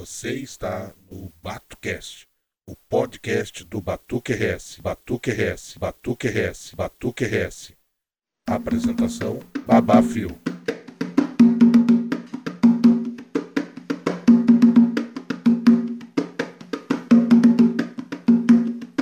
Você está no BatuCast, o podcast do Batuque RS, Batuque RS, Batuque RS, Batuque RS. Apresentação: Babá Fio.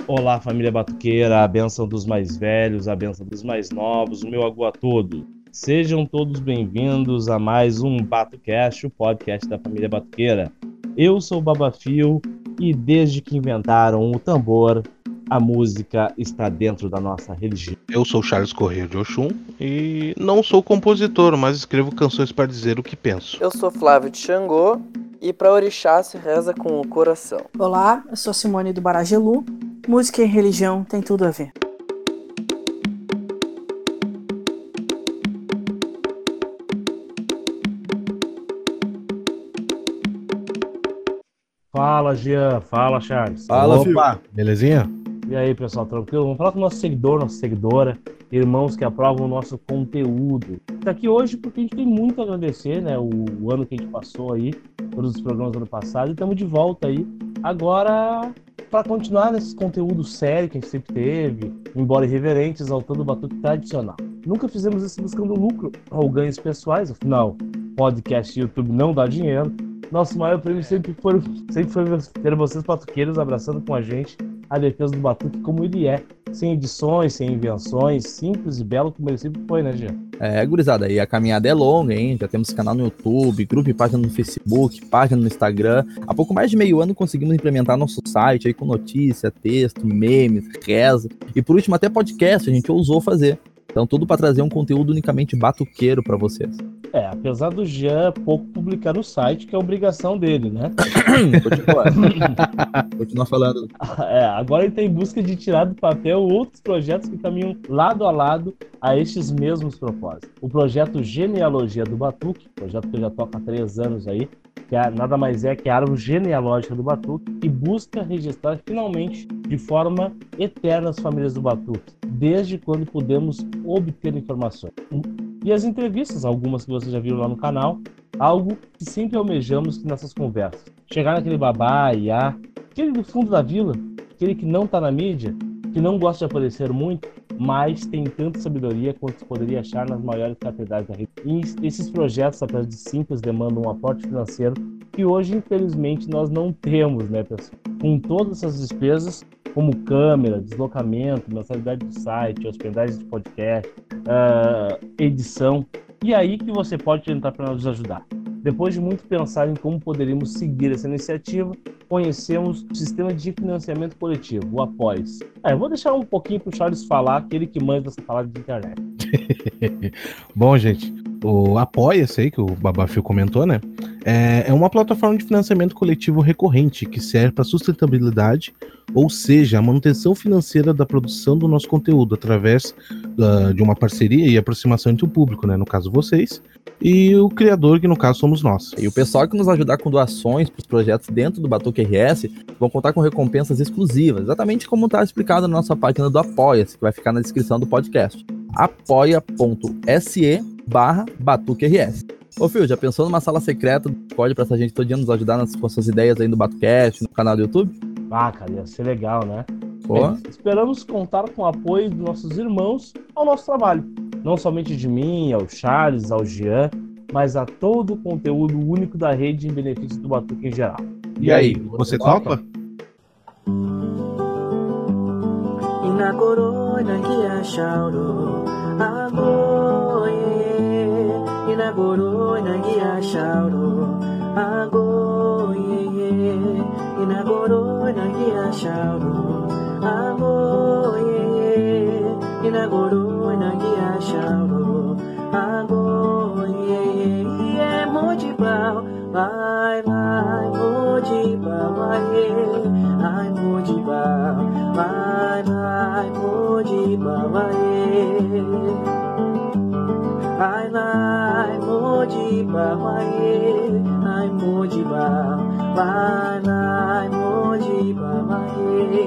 Olá, família batuqueira, a benção dos mais velhos, a benção dos mais novos, o meu agu a todos. Sejam todos bem-vindos a mais um BatoCast, o podcast da família batuqueira. Eu sou o Babafio e desde que inventaram o tambor, a música está dentro da nossa religião. Eu sou Charles Corrêa de Oxum e não sou compositor, mas escrevo canções para dizer o que penso. Eu sou Flávio de Xangô e para orixá se reza com o coração. Olá, eu sou Simone do Baragelu. Música e religião tem tudo a ver. Fala, Jean. Fala, Charles. Fala, Opa, belezinha? E aí, pessoal, tranquilo? Vamos falar com o nosso seguidor, nossa seguidora, irmãos que aprovam o nosso conteúdo. Está aqui hoje porque a gente tem muito a agradecer, né? O, o ano que a gente passou aí, todos os programas do ano passado, e estamos de volta aí. Agora, para continuar nesse conteúdo sério que a gente sempre teve, embora irreverente, exaltando o batuque tradicional. Nunca fizemos isso buscando lucro ou ganhos pessoais, afinal, podcast e YouTube não dá dinheiro. Nosso maior prêmio sempre foi, sempre foi ter vocês batuqueiros abraçando com a gente a defesa do batuque como ele é, sem edições, sem invenções, simples e belo como ele sempre foi, né, Jean? É, gurizada, e a caminhada é longa, hein? Já temos canal no YouTube, grupo e página no Facebook, página no Instagram. Há pouco mais de meio ano conseguimos implementar nosso site aí com notícia, texto, memes, reza e por último até podcast a gente ousou fazer. Então tudo para trazer um conteúdo unicamente batuqueiro para vocês. É, apesar do Jean pouco publicar no site, que é obrigação dele, né? Continua. Continua falando. É, agora ele está em busca de tirar do papel outros projetos que caminham lado a lado a estes mesmos propósitos. O projeto Genealogia do Batuque, projeto que eu já toca há três anos aí, que é, nada mais é que a árvore genealógica do Batuque, e busca registrar finalmente de forma eterna as famílias do Batuque, desde quando pudemos obter informações. E as entrevistas, algumas que vocês já viram lá no canal, algo que sempre almejamos nessas conversas. Chegar naquele babá, iá, aquele do fundo da vila, aquele que não está na mídia, que não gosta de aparecer muito, mas tem tanta sabedoria quanto se poderia achar nas maiores catedrais da rede. E esses projetos, apesar de simples, demandam um aporte financeiro que hoje, infelizmente, nós não temos, né, pessoal? Com todas essas despesas, como câmera, deslocamento, mensalidade do site, hospedagem de podcast, uh, edição. E aí que você pode tentar para nos ajudar. Depois de muito pensar em como poderíamos seguir essa iniciativa, conhecemos o sistema de financiamento coletivo, o Apoies. É, vou deixar um pouquinho para o Charles falar, aquele que manda essa palavra de internet. Bom, gente, o Apoia-se aí, que o Babafio comentou, né? É, é uma plataforma de financiamento coletivo recorrente que serve para sustentabilidade, ou seja, a manutenção financeira da produção do nosso conteúdo através uh, de uma parceria e aproximação entre o público, né? No caso, vocês, e o criador, que no caso somos nós. E o pessoal que nos ajudar com doações para os projetos dentro do Batuque RS vão contar com recompensas exclusivas, exatamente como está explicado na nossa página do Apoia-se, que vai ficar na descrição do podcast. apoia.se barra Batuque RS. Ô, Fio, já pensou numa sala secreta do Discord pra essa gente todo dia nos ajudar nas, com suas ideias aí no Batucast, no canal do YouTube? Ah, cara, ia ser legal, né? Pô. esperamos contar com o apoio dos nossos irmãos ao nosso trabalho. Não somente de mim, ao Charles, ao Jean, mas a todo o conteúdo único da rede em benefício do Batuque em geral. E, e aí, você, você topa? topa? Inagoro nagia shauro ago ye ye inagoro nagia shauro ago ye ye inagoro nagia shauro ago ye ye mojibao bye bye mojibao bye ai mojibao bye bye mojibao bye Ai lai mojiba waye ai mojiba vai mai mojiba waye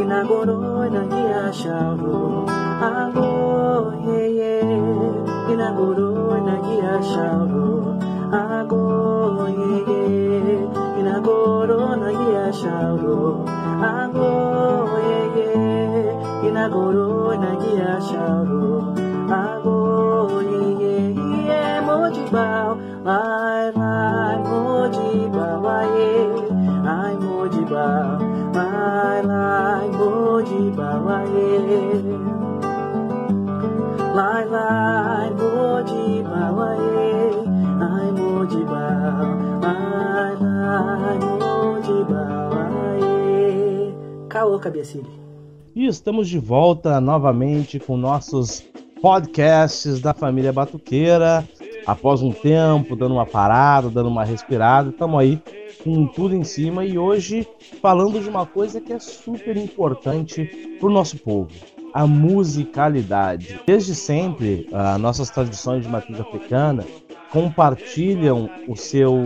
inagoro na kia shauro ago ye ye. Inagoro na kia shauro ago ye ye. Inagoro na kia shauro ago ye ye. Inagoro na kia shauro ye Mojibao Lai lai Mojibao aye Ai Mojibao Lai lai Mojibao aye Lai lai Mojibao aye Ai Mojibao Lai lai Mojibao aye Caô, cabecilha. E estamos de volta novamente com nossos podcasts da família Batuqueira. Após um tempo, dando uma parada, dando uma respirada, estamos aí com tudo em cima e hoje falando de uma coisa que é super importante para o nosso povo: a musicalidade. Desde sempre, as nossas tradições de matriz africana compartilham o seu,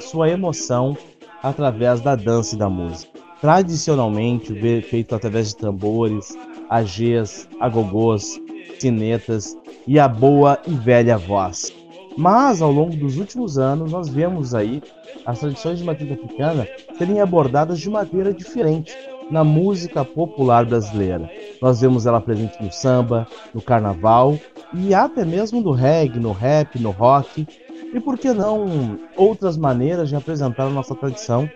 sua emoção através da dança e da música. Tradicionalmente, feito através de tambores, agês, agogôs, sinetas e a boa e velha voz. Mas ao longo dos últimos anos, nós vemos aí as tradições de matriz africana serem abordadas de maneira diferente na música popular brasileira. Nós vemos ela presente no samba, no carnaval e até mesmo no reggae, no rap, no rock. E por que não outras maneiras de apresentar a nossa tradição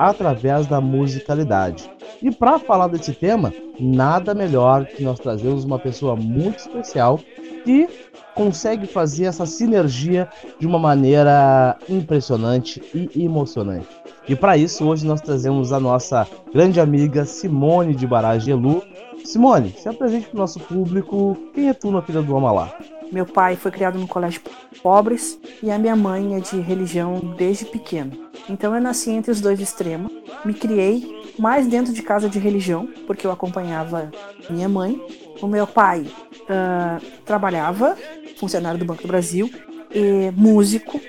através da musicalidade? E para falar desse tema, nada melhor que nós trazermos uma pessoa muito especial que consegue fazer essa sinergia de uma maneira impressionante e emocionante. E para isso, hoje nós trazemos a nossa grande amiga Simone de Baragelu. Simone, se apresente para o nosso público. Quem é tu na filha do Amalá? Meu pai foi criado num colégio pobres e a minha mãe é de religião desde pequeno. Então eu nasci entre os dois extremos. Me criei mais dentro de casa de religião, porque eu acompanhava minha mãe. O meu pai ah, trabalhava, funcionário do Banco do Brasil, músico.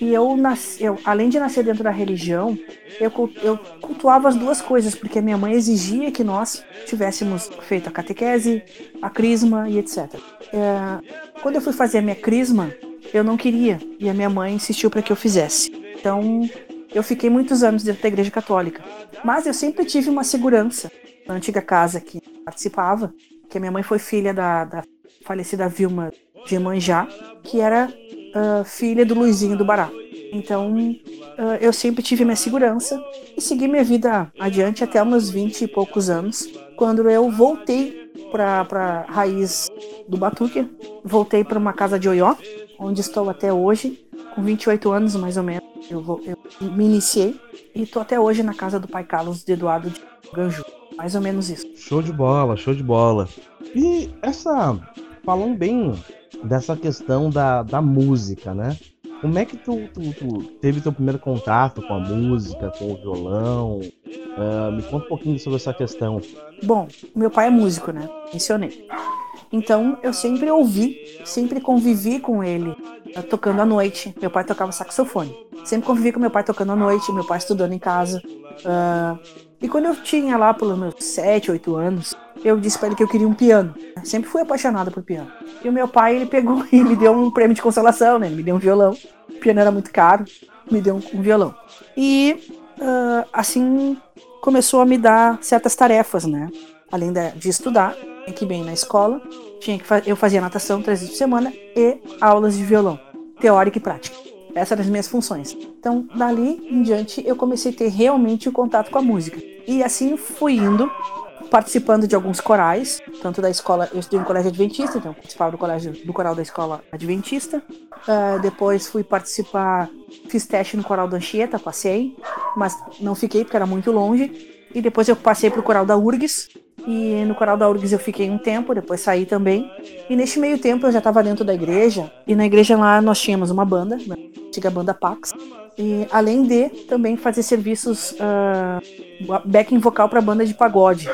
E, eu, nasci, eu, além de nascer dentro da religião, eu, eu cultuava as duas coisas, porque minha mãe exigia que nós tivéssemos feito a catequese, a crisma e etc. É, quando eu fui fazer a minha crisma, eu não queria e a minha mãe insistiu para que eu fizesse. Então, eu fiquei muitos anos dentro da igreja católica. Mas eu sempre tive uma segurança na antiga casa que participava, que a minha mãe foi filha da, da falecida Vilma de Manjá, que era ah, filha do Luizinho do Bará. Então, ah, eu sempre tive minha segurança e segui minha vida adiante até meus 20 e poucos anos, quando eu voltei para a raiz do Batuque, voltei para uma casa de Oió, onde estou até hoje, com 28 anos mais ou menos. Eu, vou, eu me iniciei e estou até hoje na casa do pai Carlos de Eduardo de Ganju. Mais ou menos isso. Show de bola, show de bola. E essa. Falando bem dessa questão da, da música, né? Como é que tu, tu, tu teve teu primeiro contato com a música, com o violão? Ah, me conta um pouquinho sobre essa questão. Bom, meu pai é músico, né? Mencionei. Então eu sempre ouvi, sempre convivi com ele eh, tocando à noite. Meu pai tocava saxofone. Sempre convivi com meu pai tocando à noite, meu pai estudando em casa. Ah, e quando eu tinha lá pelos meus 7, 8 anos, eu disse pra ele que eu queria um piano. Sempre fui apaixonada por piano. E o meu pai, ele pegou e me deu um prêmio de consolação, né? Ele me deu um violão. O piano era muito caro, me deu um, um violão. E ah, assim começou a me dar certas tarefas, né? Além de estudar, que bem na escola, tinha que eu fazia natação três vezes por semana e aulas de violão, teórica e prática. Essas eram as minhas funções. Então, dali em diante, eu comecei a ter realmente o contato com a música. E assim fui indo, participando de alguns corais, tanto da escola, eu estudei em colégio adventista, então participava do colégio do coral da escola adventista. Ah, depois fui participar, fiz teste no coral da Anchieta, passei, mas não fiquei porque era muito longe. E depois eu passei pro coral da URGS. E no coral da URGS eu fiquei um tempo, depois saí também. E neste meio tempo eu já estava dentro da igreja. E na igreja lá nós tínhamos uma banda, a antiga banda Pax. E além de também fazer serviços ah, backing vocal para banda de pagode.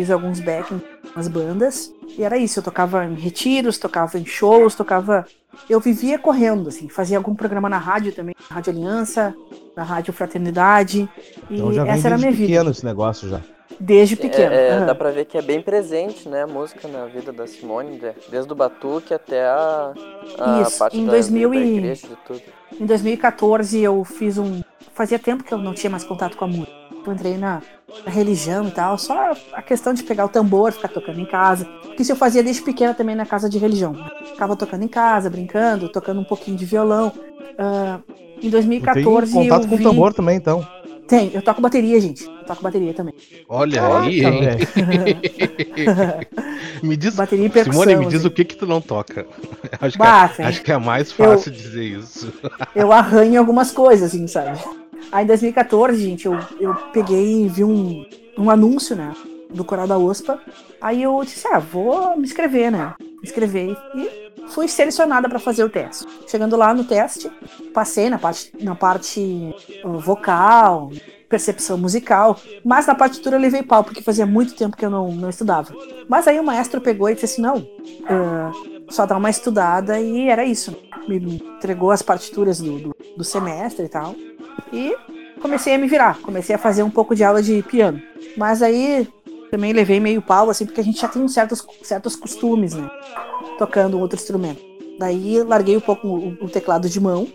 Fiz alguns backing nas bandas. E era isso, eu tocava em retiros, tocava em shows, tocava. Eu vivia correndo, assim, fazia algum programa na rádio também, na Rádio Aliança, na Rádio Fraternidade. E Então já vem essa era a desde minha vida, pequeno esse negócio já. desde pequeno. É, é, aham. Dá pra ver que é bem presente, né, a música na vida da Simone, de- desde o batuque até a, a Isso, parte em da, 2000 da igreja, de tudo. Em 2014 eu fiz um. Fazia tempo que eu não tinha mais contato com a música. Eu entrei na, na religião e tal, só a questão de pegar o tambor, ficar tocando em casa. Que isso eu fazia desde pequena também na casa de religião. Ficava tocando em casa, brincando, tocando um pouquinho de violão. Ah, em 2014 Tem contato eu com vi... o tambor também, então. Tem, eu toco bateria, gente. Eu toco bateria também. Olha Caraca, aí, hein? me diz, bateria e percussão. Simone, me diz assim. o que que tu não toca. Acho, Bah, que, é, acho que é mais fácil dizer isso. eu arranho algumas coisas, assim, sabe? Aí em 2014, gente, eu, eu peguei e vi um, um anúncio, né? Do Coral da USPA. Aí eu disse, ah, vou me inscrever, né? Me inscrevi e fui selecionada para fazer o teste. Chegando lá no teste, passei na parte, na parte uh, vocal, percepção musical, mas na partitura eu levei pau, porque fazia muito tempo que eu não, não estudava. Mas aí o maestro pegou e disse assim, não, ah, só dá uma estudada e era isso. Me entregou as partituras do, do, do semestre e tal. E comecei a me virar, comecei a fazer um pouco de aula de piano. Mas aí também levei meio pau, assim, porque a gente já tem certos, certos costumes, né? Tocando outro instrumento. Daí larguei um pouco o, o teclado de mão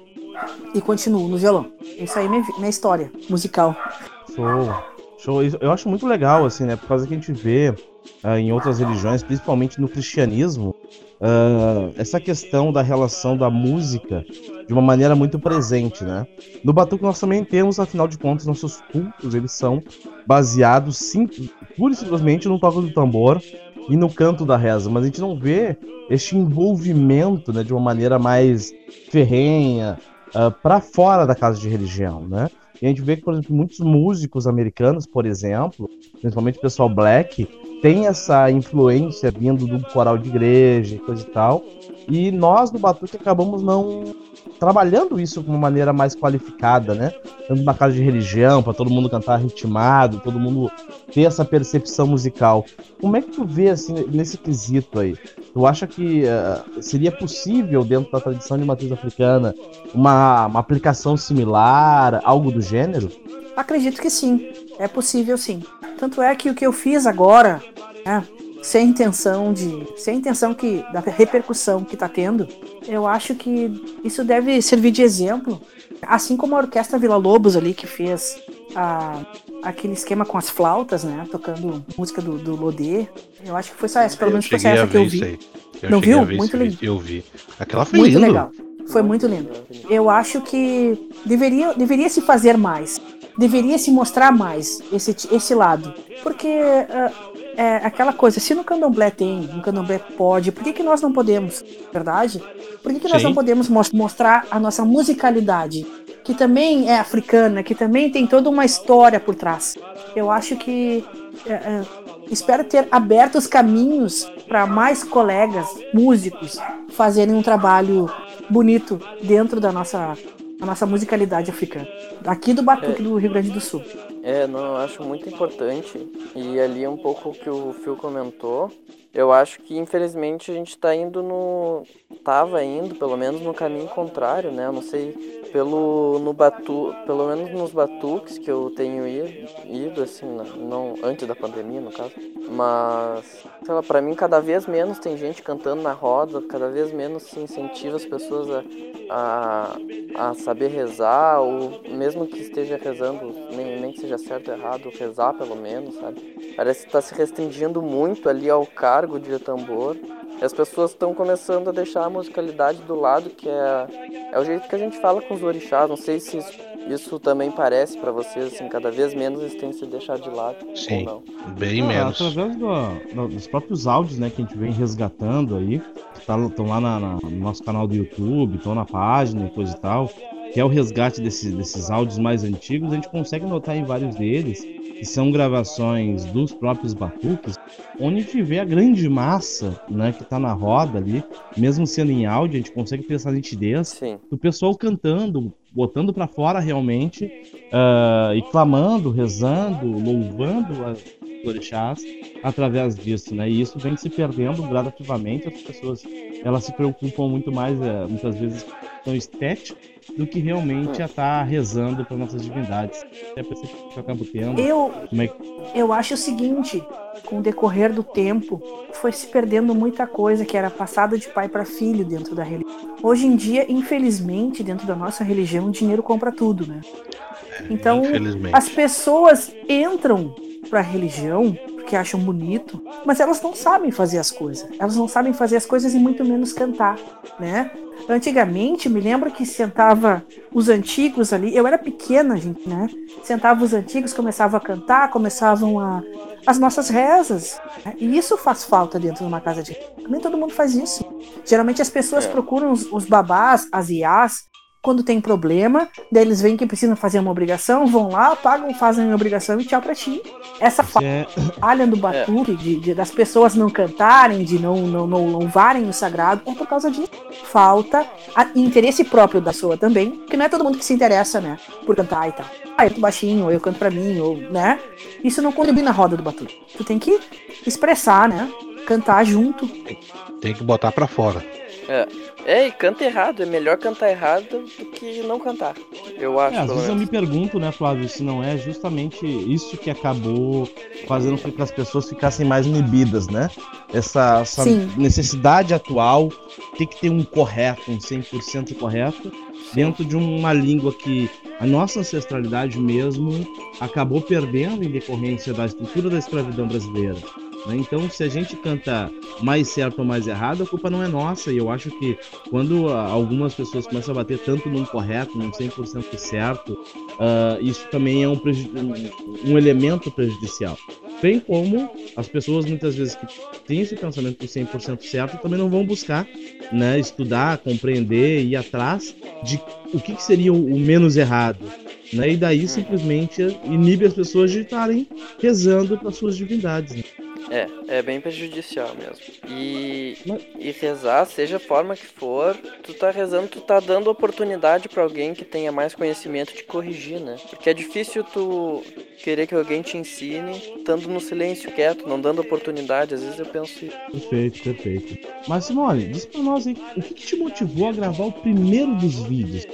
e continuo no violão. Isso aí é minha, minha história musical. Show. Show. Eu acho muito legal, assim, né? Por causa que a gente vê ah, em outras religiões, principalmente no cristianismo, ah, essa questão da relação da música de uma maneira muito presente, né? No Batuque nós também temos, afinal de contas, nossos cultos, eles são baseados sim, pura e simplesmente no toque do tambor e no canto da reza, mas a gente não vê este envolvimento, né, de uma maneira mais ferrenha, para fora da casa de religião, né? E a gente vê que, por exemplo, muitos músicos americanos, por exemplo, principalmente o pessoal black, tem essa influência vindo do coral de igreja e coisa e tal. E nós no Batuque acabamos não trabalhando isso de uma maneira mais qualificada, né? Tanto na casa de religião, para todo mundo cantar ritmado, todo mundo ter essa percepção musical. Como é que tu vê assim nesse quesito aí? Tu acha que eh, seria possível dentro da tradição de matriz africana uma, uma aplicação similar, algo do gênero? Acredito que sim, é possível sim. Tanto é que o que eu fiz agora, né, sem intenção de, sem intenção que da repercussão que tá tendo, eu acho que isso deve servir de exemplo, assim como a orquestra Vila Lobos ali que fez a- aquele esquema com as flautas, né, tocando música do, do Lodê. Eu acho que foi só essa, pelo Eu menos foi só essa que eu vi. Eu Não viu? Muito lindo. Eu vi. Aquela foi Muito lindo. legal. Foi muito lindo. Eu acho que deveria, deveria se fazer mais. Deveria se mostrar mais esse, esse lado. Porque ah, é aquela coisa, se no candomblé tem, no candomblé pode, por que, que nós não podemos? Verdade? Por que, que nós Sim. não podemos mos- mostrar a nossa musicalidade? Que também é africana, que também tem toda uma história por trás. Eu acho que. é, é, espero ter aberto os caminhos para mais colegas, músicos, fazerem um trabalho bonito dentro da nossa, da nossa musicalidade africana. Aqui do Batuque do Rio Grande do Sul. É, não, eu acho muito importante. E ali um pouco o que o Phil comentou. Eu acho que infelizmente a gente tá indo no. Tava indo, pelo menos, no caminho contrário, né? Eu não sei, pelo no batu, pelo menos nos batuques que eu tenho ido, ido assim, não antes da pandemia, no caso. Mas, sei lá, pra mim cada vez menos tem gente cantando na roda, cada vez menos se incentiva as pessoas a, a, a saber rezar, ou mesmo que esteja rezando, nem, nem que seja certo ou errado, rezar pelo menos, sabe? Parece que tá se restringindo muito ali ao cargo de tambor. E as pessoas estão começando a deixar a musicalidade do lado, que é, é o jeito que a gente fala com os orixás. Não sei se isso, isso também parece pra vocês, assim, cada vez menos eles têm se deixar de lado Sim. ou não. Bem Ah, menos. Através do- do- dos próprios áudios, né, que a gente vem resgatando aí, estão lá na- na- no nosso canal do YouTube, estão na página e coisa e tal, que é o resgate desses, desses áudios mais antigos, a gente consegue notar em vários deles que são gravações dos próprios batuques, onde a gente vê a grande massa, né, que tá na roda ali, mesmo sendo em áudio, a gente consegue ter essa nitidez Sim, do pessoal cantando, botando pra fora realmente, ah, e clamando, rezando, louvando as orixás através disso, né? E isso vem se perdendo gradativamente, as pessoas elas se preocupam muito mais, eh, muitas vezes, com estética do que realmente a estar rezando para nossas divindades. É a que eu acabo tendo. Eu, Como é que eu acho o seguinte, com o decorrer do tempo, foi se perdendo muita coisa que era passada de pai para filho dentro da religião. Hoje em dia, infelizmente, dentro da nossa religião, o dinheiro compra tudo, né? Então, Infelizmente. as pessoas entram pra religião porque acham bonito, mas elas não sabem fazer as coisas. Elas não sabem fazer as coisas e muito menos cantar, né? Antigamente, me lembro que sentava os antigos ali, eu era pequena, gente, né? Sentava os antigos, começavam a cantar, começavam a as nossas rezas. né? E isso faz falta dentro de uma casa de nem todo mundo faz isso. Geralmente as pessoas É. procuram os, os babás, as iás, quando tem problema, daí eles veem que precisam fazer uma obrigação, vão lá, pagam, fazem a obrigação e tchau pra ti. Essa É, falha do batuque, de, de- das pessoas não cantarem, de não, não, não louvarem o sagrado, é por causa disso. Falta a- interesse próprio da pessoa também, porque não é todo mundo que se interessa, né, por cantar e tal. Ah, eu canto baixinho, ou eu canto pra mim, ou, né? Isso não contribui na roda do batuque. Tu tem que expressar, né? Cantar junto. Tem que botar pra fora. É, e canta errado. É melhor cantar errado do que não cantar. Eu acho, É, às vezes eu me pergunto, né, Flávio, se não é justamente isso que acabou fazendo com que as pessoas ficassem mais inibidas, né? Essa, essa necessidade atual tem que ter um correto, um 100% correto, dentro de uma língua que a nossa ancestralidade mesmo acabou perdendo em decorrência da estrutura da escravidão brasileira. Né? Então, se a gente canta mais certo ou mais errado, a culpa não é nossa. E eu acho que quando ah, algumas pessoas começam a bater tanto num correto, num 100% certo, ah, isso também é um, um- elemento prejudicial. Bem como as pessoas muitas vezes que têm esse pensamento do 100% certo também não vão buscar né, estudar, compreender, ir atrás de o que, que seria o menos errado. Né? E daí simplesmente inibe as pessoas de estarem rezando para suas divindades. né? É, é bem prejudicial mesmo. E, Mas- e rezar, seja a forma que for, tu tá rezando, tu tá dando oportunidade pra alguém que tenha mais conhecimento de corrigir, né? Porque é difícil tu querer que alguém te ensine estando no silêncio quieto, não dando oportunidade. Às vezes eu penso isso. Perfeito, perfeito. Mas Simone, diz pra nós aí, o que, que te motivou a gravar o primeiro dos vídeos?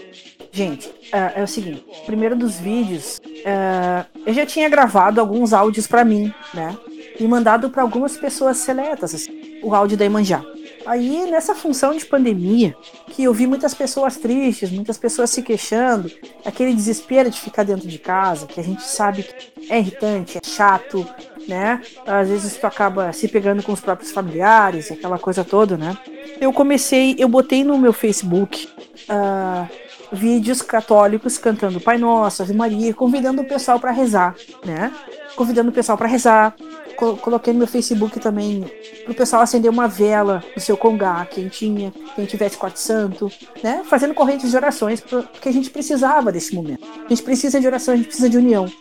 Gente, é, é o seguinte: primeiro dos vídeos, é, eu já tinha gravado alguns áudios pra mim, né? E mandado pra algumas pessoas seletas, assim, o áudio da Imanjá. Aí, nessa função de pandemia, que eu vi muitas pessoas tristes, muitas pessoas se queixando, aquele desespero de ficar dentro de casa, que a gente sabe que é irritante, é chato, né? Às vezes tu acaba se pegando com os próprios familiares, aquela coisa toda, né? Eu comecei, eu botei no meu Facebook ah, vídeos católicos cantando Pai Nosso, Ave Maria, convidando o pessoal para rezar, né? Convidando o pessoal para rezar. Co- coloquei no meu Facebook também pro pessoal acender uma vela no seu congá, quem tinha, quem tivesse quarto santo, né? Fazendo correntes de orações, porque a gente precisava desse momento. A gente precisa de oração, a gente precisa de união.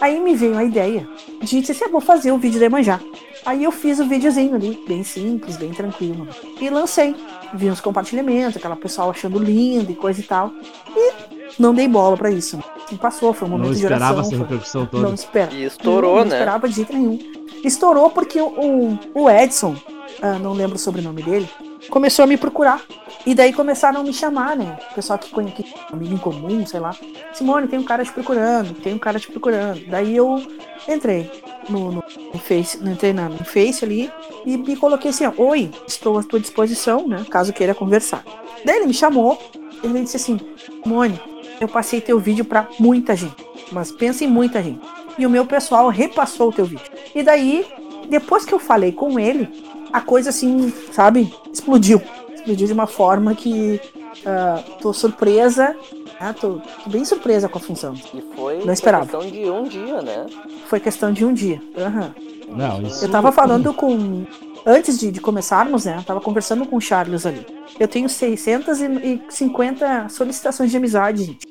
Aí me veio a ideia de dizer assim, "Ah, vou fazer o vídeo da Emanjá. Aí eu fiz o videozinho ali, bem simples, bem tranquilo. E lancei. Vi uns compartilhamentos, aquela pessoa achando lindo e coisa e tal. E não dei bola pra isso. Assim, passou, foi um momento Não de esperava oração. essa foi- repercussão toda. Não esperava. E estourou, não, né? Não esperava de jeito nenhum. Estourou porque o, o- Edson, ah, não lembro o sobrenome dele, começou a me procurar. E daí começaram a me chamar, né? O pessoal que conhece amigo em comum, sei lá. Simone, tem um cara te procurando, tem um cara te procurando. Daí eu entrei no, no, no Face, não entrei na- no Face ali e me coloquei assim, ó, oi, estou à tua disposição, né? Caso queira conversar. Daí ele me chamou, ele disse assim, Simone, eu passei teu vídeo pra muita gente, mas pensa em muita gente. E o meu pessoal repassou o teu vídeo. E daí, depois que eu falei com ele, a coisa assim, sabe, explodiu. Explodiu de uma forma que ah, tô surpresa, né? tô, tô bem surpresa com a função. E foi Não esperava. questão de um dia, né? Foi questão de um dia. Aham. Não, isso... Eu tava falando com. Antes de, de começarmos, né? Eu tava conversando com o Charles ali. Eu tenho 650 solicitações de amizade, gente.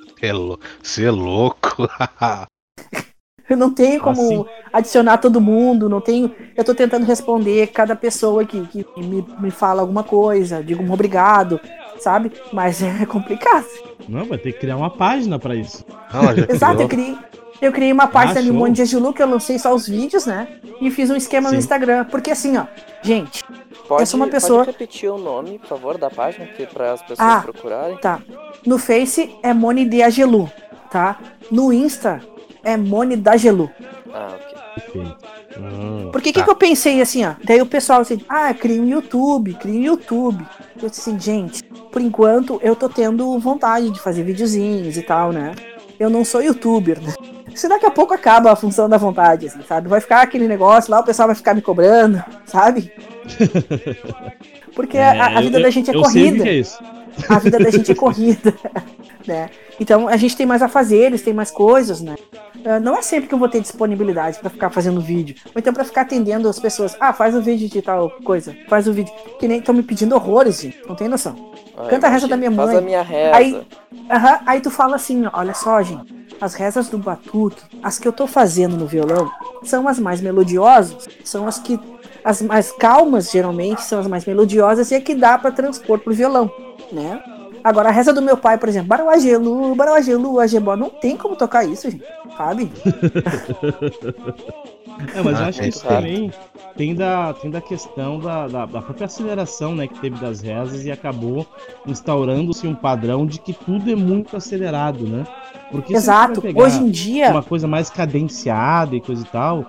Você é louco. Eu não tenho como Assim. adicionar todo mundo, não tenho. Eu tô tentando responder cada pessoa que, que me, me fala alguma coisa, digo um obrigado, sabe? Mas é complicado. Não, vai ter que criar uma página pra isso. Já Exato, eu criei, eu criei uma página Ah, um show. monte de Agilu, que eu lancei só os vídeos, né? E fiz um esquema Sim. no Instagram. Porque assim, ó, gente, Pode, Eu sou uma pessoa- pode repetir o nome, por favor, da página, para as pessoas Ah. procurarem. tá. No Face é Mone de Agelu, tá? No Insta é Mone da Gelu. Ah, ok. Perfeito. Hum, Por que, que, tá. que eu pensei assim, ó? Daí o pessoal assim, ah, cria um YouTube, cria um YouTube. Eu disse assim, gente, por enquanto eu tô tendo vontade de fazer videozinhos e tal, né? eu não sou youtuber, né? Se daqui a pouco acaba a função da vontade, assim, sabe? Vai ficar aquele negócio lá, o pessoal vai ficar me cobrando, sabe? Porque a, a eu- vida eu- da gente é o corrida. que é. A vida da gente é corrida, né? Então a gente tem mais afazeres, tem mais coisas, né? Ah, Não é sempre que eu vou ter disponibilidade pra ficar fazendo vídeo. Ou então pra ficar atendendo as pessoas. Ah, faz o vídeo de tal coisa. Faz o vídeo. Que nem estão me pedindo horrores, gente. Não tem noção. Ah, Canta a reza da minha Faz mãe. a minha reza. Aí- Aham, Aí tu fala assim, olha só, gente. As rezas do batuque, as que eu tô fazendo no violão, são as mais melodiosas, são as que as mais calmas, geralmente, são as mais melodiosas e é que dá pra transpor pro violão, né? Agora, a reza do meu pai, por exemplo, Barauagelu, Barauagelu, Agebó, não tem como tocar isso, gente, sabe? É, mas eu Ah, acho que é isso também tem da, tem da questão da, da, da própria aceleração né, que teve das rezas e acabou instaurando-se um padrão de que tudo é muito acelerado, né? Porque Exato. Hoje em dia, uma coisa mais cadenciada e coisa e tal,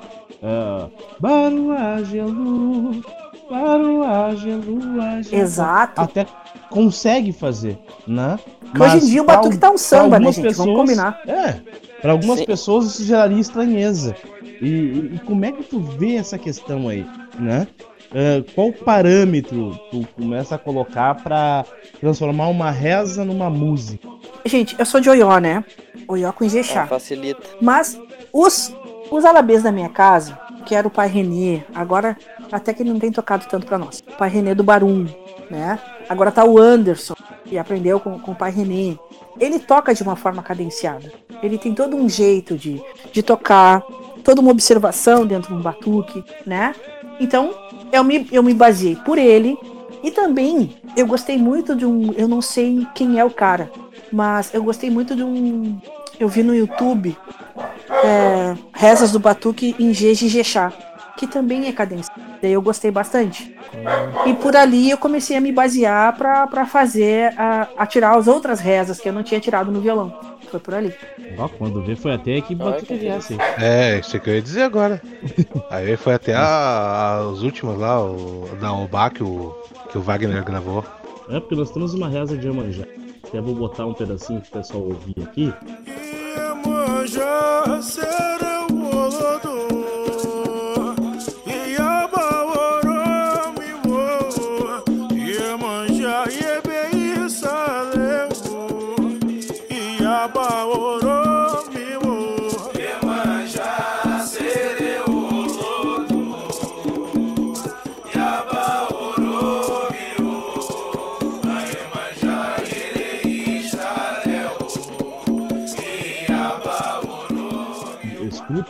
uh, Baruagelu, Baruagelu, Agelu, exato. até consegue fazer, né? Hoje Mas em dia o batuque tá um samba, né, gente? Vamos combinar. É, para algumas Sim. pessoas isso geraria estranheza. E, e- e como é que tu vê essa questão aí, né? Ah, qual parâmetro tu começa a colocar pra transformar uma reza numa música? Gente, eu sou de Oió, né? Oió com Ah, Ijexá. facilita. Mas os, os alabês da minha casa, que era o pai Renê, agora até que ele não tem tocado tanto pra nós. O pai Renê do Barum, né? Agora tá o Anderson, que aprendeu com, com o pai Renê. Ele toca de uma forma cadenciada. Ele tem todo um jeito de, de tocar, toda uma observação dentro de um batuque, né? Então, eu me, eu me baseei por ele. E também, eu gostei muito de um. Eu não sei quem é o cara, mas eu gostei muito de um. Eu vi no YouTube é, rezas do batuque em Jejixá, que também é cadência. Daí eu gostei bastante. E por ali eu comecei a me basear pra pra fazer, a, a tirar as outras rezas que eu não tinha tirado no violão. Foi por ali. Ó, quando vê, foi até que Batuque que viesse. É, isso que eu ia dizer agora. Aí foi até a- as últimas lá, o, da Obá que o, que o Wagner gravou. É, porque nós temos uma reza de Iemanjá. Até vou botar um pedacinho pro pessoal ouvir aqui. Iemanjá será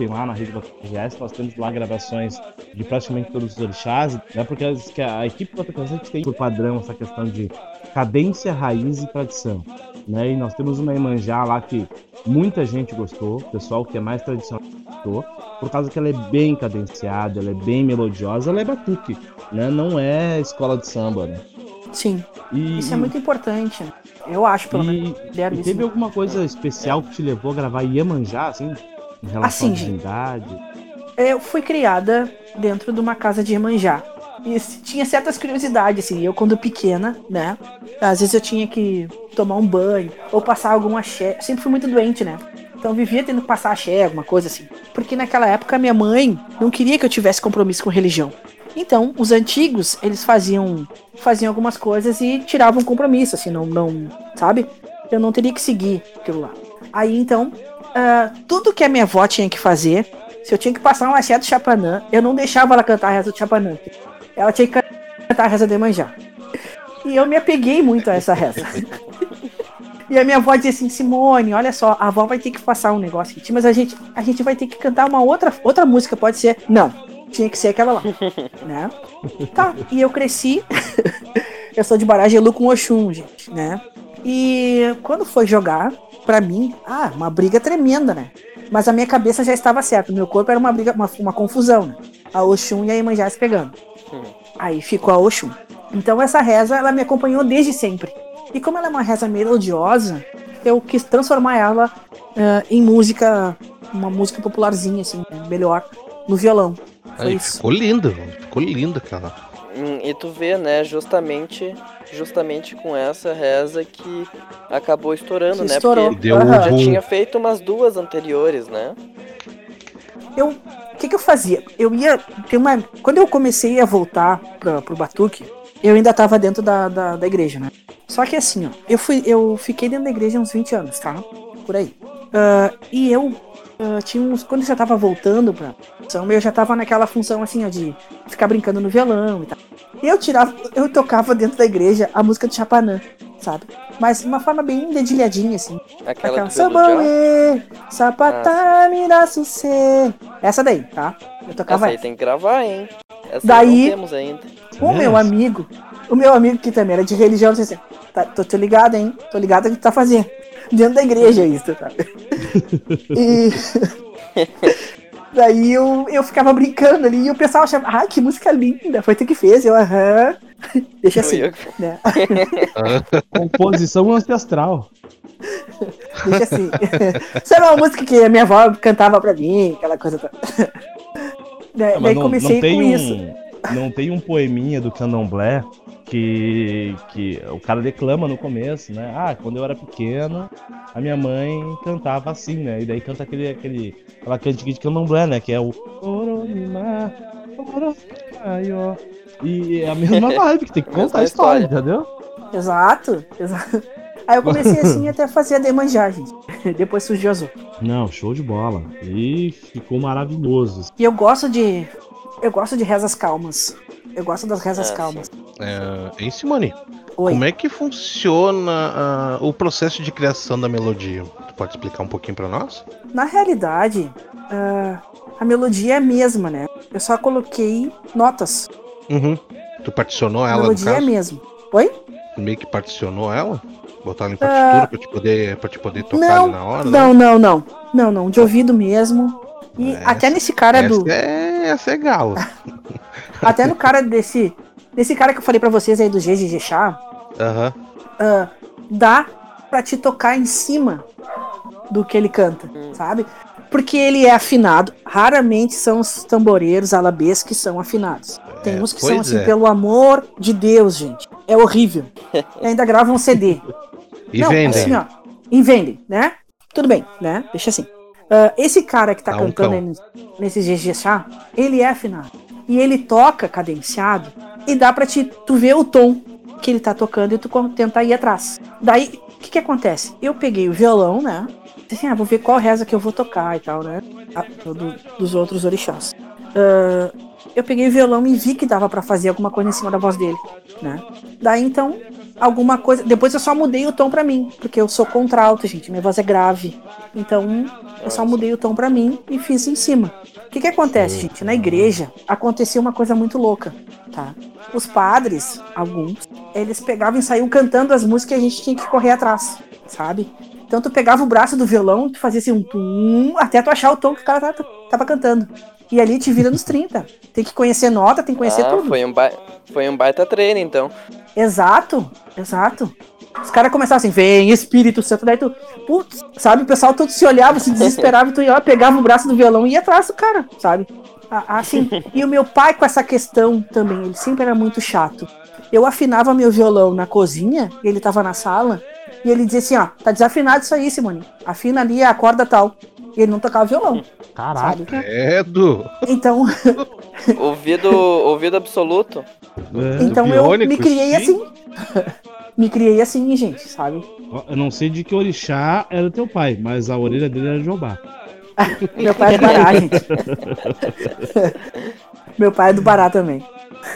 lá na rede Batuque RS, nós temos lá gravações de praticamente todos os orixás, né? Porque a equipe gente tem por padrão essa questão de cadência, raiz e tradição, né? E nós temos uma Emanjá lá que muita gente gostou, o pessoal que é mais tradicional gostou, por causa que ela é bem cadenciada, ela é bem melodiosa, ela é batuque, né? Não é escola de samba, né? Sim, E, isso é muito importante. né? Eu acho, pelo menos. e, considero e teve alguma coisa especial que te levou a gravar Iemanjá, assim? Em relação Assim, à gente. divindade? Eu fui criada dentro de uma casa de Iemanjá. E tinha certas curiosidades, assim. Eu, quando pequena, né? Às vezes eu tinha que tomar um banho ou passar algum axé. Eu sempre fui muito doente, né? Então vivia tendo que passar axé, alguma coisa assim. Porque naquela época minha mãe não queria que eu tivesse compromisso com religião. Então, os antigos, eles faziam faziam algumas coisas e tiravam compromisso, assim, não, não sabe? Eu não teria que seguir aquilo lá. Aí, então, ah, tudo que a minha avó tinha que fazer, se eu tinha que passar um axé do Chapanã, eu não deixava ela cantar a reza do Chapanã. Ela tinha que cantar a reza de Manjá. E eu me apeguei muito a essa reza. E a minha avó dizia assim, Simone, olha só, a avó vai ter que passar um negócio aqui, mas a gente, a gente vai ter que cantar uma outra, outra música, pode ser? Não, tinha que ser aquela lá, né? Tá, e eu cresci, eu sou de Barajelu com Oxum, gente, né? E quando foi jogar, pra mim, ah, uma briga tremenda, né? Mas a minha cabeça já estava certa, meu corpo era uma briga, uma, uma confusão, né? A Oxum e a Iemanjá se pegando. Aí ficou a Oxum. Então essa reza, ela me acompanhou desde sempre. E como ela é uma reza melodiosa, eu quis transformar ela eh, em música, uma música popularzinha, assim, né, melhor, no violão. Aí ficou lindo, ficou lindo aquela. Hum, E tu vê, né, justamente, justamente com essa reza que acabou estourando, Que né? estourou. Porque Deu um já boom. tinha feito umas duas anteriores, né? Eu, o que que eu fazia? Eu ia, tem uma, quando eu comecei a voltar pra, pro Batuque, eu ainda tava dentro da, da, da igreja, né? Só que assim, ó, eu fui, eu fiquei dentro da igreja uns 20 anos, tá? Por aí. Ah, e eu ah, tinha uns, quando eu já tava voltando pra função, eu já tava naquela função assim, ó, de ficar brincando no violão e tal. E eu tirava, eu tocava dentro da igreja a música do Chapanã, sabe? Mas de uma forma bem dedilhadinha, assim. Aquela Aquela sapatá, mira sucê. Essa daí, tá? Eu Essa tocava aí essa. tem que gravar, hein? Essa Daí- aí não temos ainda. O meu amigo, o meu amigo que também era de religião, disse assim, tá, tô, tô ligado, hein? Tô ligado o que tu tá fazendo. Dentro da igreja isso, tá? E... Daí eu, eu ficava brincando ali e o pessoal achava, ah, que música linda, foi tu que fez. Eu, aham. Deixa assim, né? Composição ancestral. Deixa assim. Sabe uma música que a minha avó cantava pra mim, aquela coisa toda. Daí, Ah, mas daí não, comecei não tem com um, isso. Não tem um poeminha do Candomblé que, que o cara declama no começo, né? Ah, quando eu era pequeno, a minha mãe cantava assim, né? E daí canta aquele, aquele, aquela cantiga de Candomblé, né? Que é o Oromimá, Oromaió. E é a mesma vibe, que tem que contar a história, entendeu? Exato, exato. Aí eu comecei assim até fazer a Demanjá, gente. Depois surgiu azul. Não, show de bola. E ficou maravilhoso. E eu gosto de. Eu gosto de rezas calmas. Eu gosto das rezas Ah, calmas. É, hein, Simone? Oi. Como é que funciona ah, o processo de criação da melodia? Tu pode explicar um pouquinho pra nós? Na realidade, ah, a melodia é a mesma, né? Eu só coloquei notas. Uhum. Tu particionou A ela, no melodia é a caso? mesma. Oi? Tu meio que particionou ela? Botar ela em partitura pra te poder, pra te poder tocar Não, ali na hora? né? Não, não, não. Não, não. De ouvido mesmo. E Essa- até nesse cara do. É, essa é galo. Até no cara desse. Desse cara que eu falei pra vocês aí do GGG Chá, Aham. ah, dá pra te tocar em cima do que ele canta, sabe? Porque ele é afinado. Raramente são os tamboreiros alabês que são afinados. Tem É, uns que são assim, é. pelo amor de Deus, gente. É horrível. E ainda gravam um CD. E Não, vendem. assim, ó. E vendem, né? Tudo bem, né? Deixa assim. Ah, esse cara que tá um cantando aí nesse- nesse GG Chá, ele é afinado. E ele toca cadenciado e dá pra te, tu ver o tom que ele tá tocando e tu tentar ir atrás. Daí, o que que acontece? Eu peguei o violão, né? Assim, ah, vou ver qual reza que eu vou tocar e tal, né? Do- dos outros orixás. Ah, eu peguei o violão e vi que dava pra fazer alguma coisa em cima da voz dele, né? Daí então, alguma coisa. Depois eu só mudei o tom pra mim, porque eu sou contralto, gente, minha voz é grave. Então, eu só mudei o tom pra mim e fiz em cima. O que que acontece, gente? Na igreja aconteceu uma coisa muito louca, tá? Os padres, alguns, eles pegavam e saíam cantando as músicas e a gente tinha que correr atrás, sabe? Então tu pegava o braço do violão, tu fazia assim um tum, até tu achar o tom que o cara tava, tava cantando. E ali te vira nos 30. Tem que conhecer nota, tem que conhecer ah, tudo. Foi um, ba... foi um baita treino, então. Exato, exato. Os caras começavam assim, vem Espírito Santo, daí tu, putz, sabe, o pessoal todo se olhava, se desesperava, e tu ia lá, pegava o braço do violão e ia atrás do cara, sabe? Assim, e o meu pai com essa questão também, ele sempre era muito chato. Eu afinava meu violão na cozinha, e ele tava na sala, e ele dizia assim, ó, tá desafinado isso aí, Simone, afina ali a corda tal. E ele não tocava violão, sabe? Credo. Então, Ouvido, ouvido absoluto. É. então eu biônico, me criei sim. assim. me criei assim, gente, sabe? Eu não sei de que orixá era teu pai, mas a orelha dele era de Jobá. Meu pai é do Bará, gente. Meu pai é do Bará também.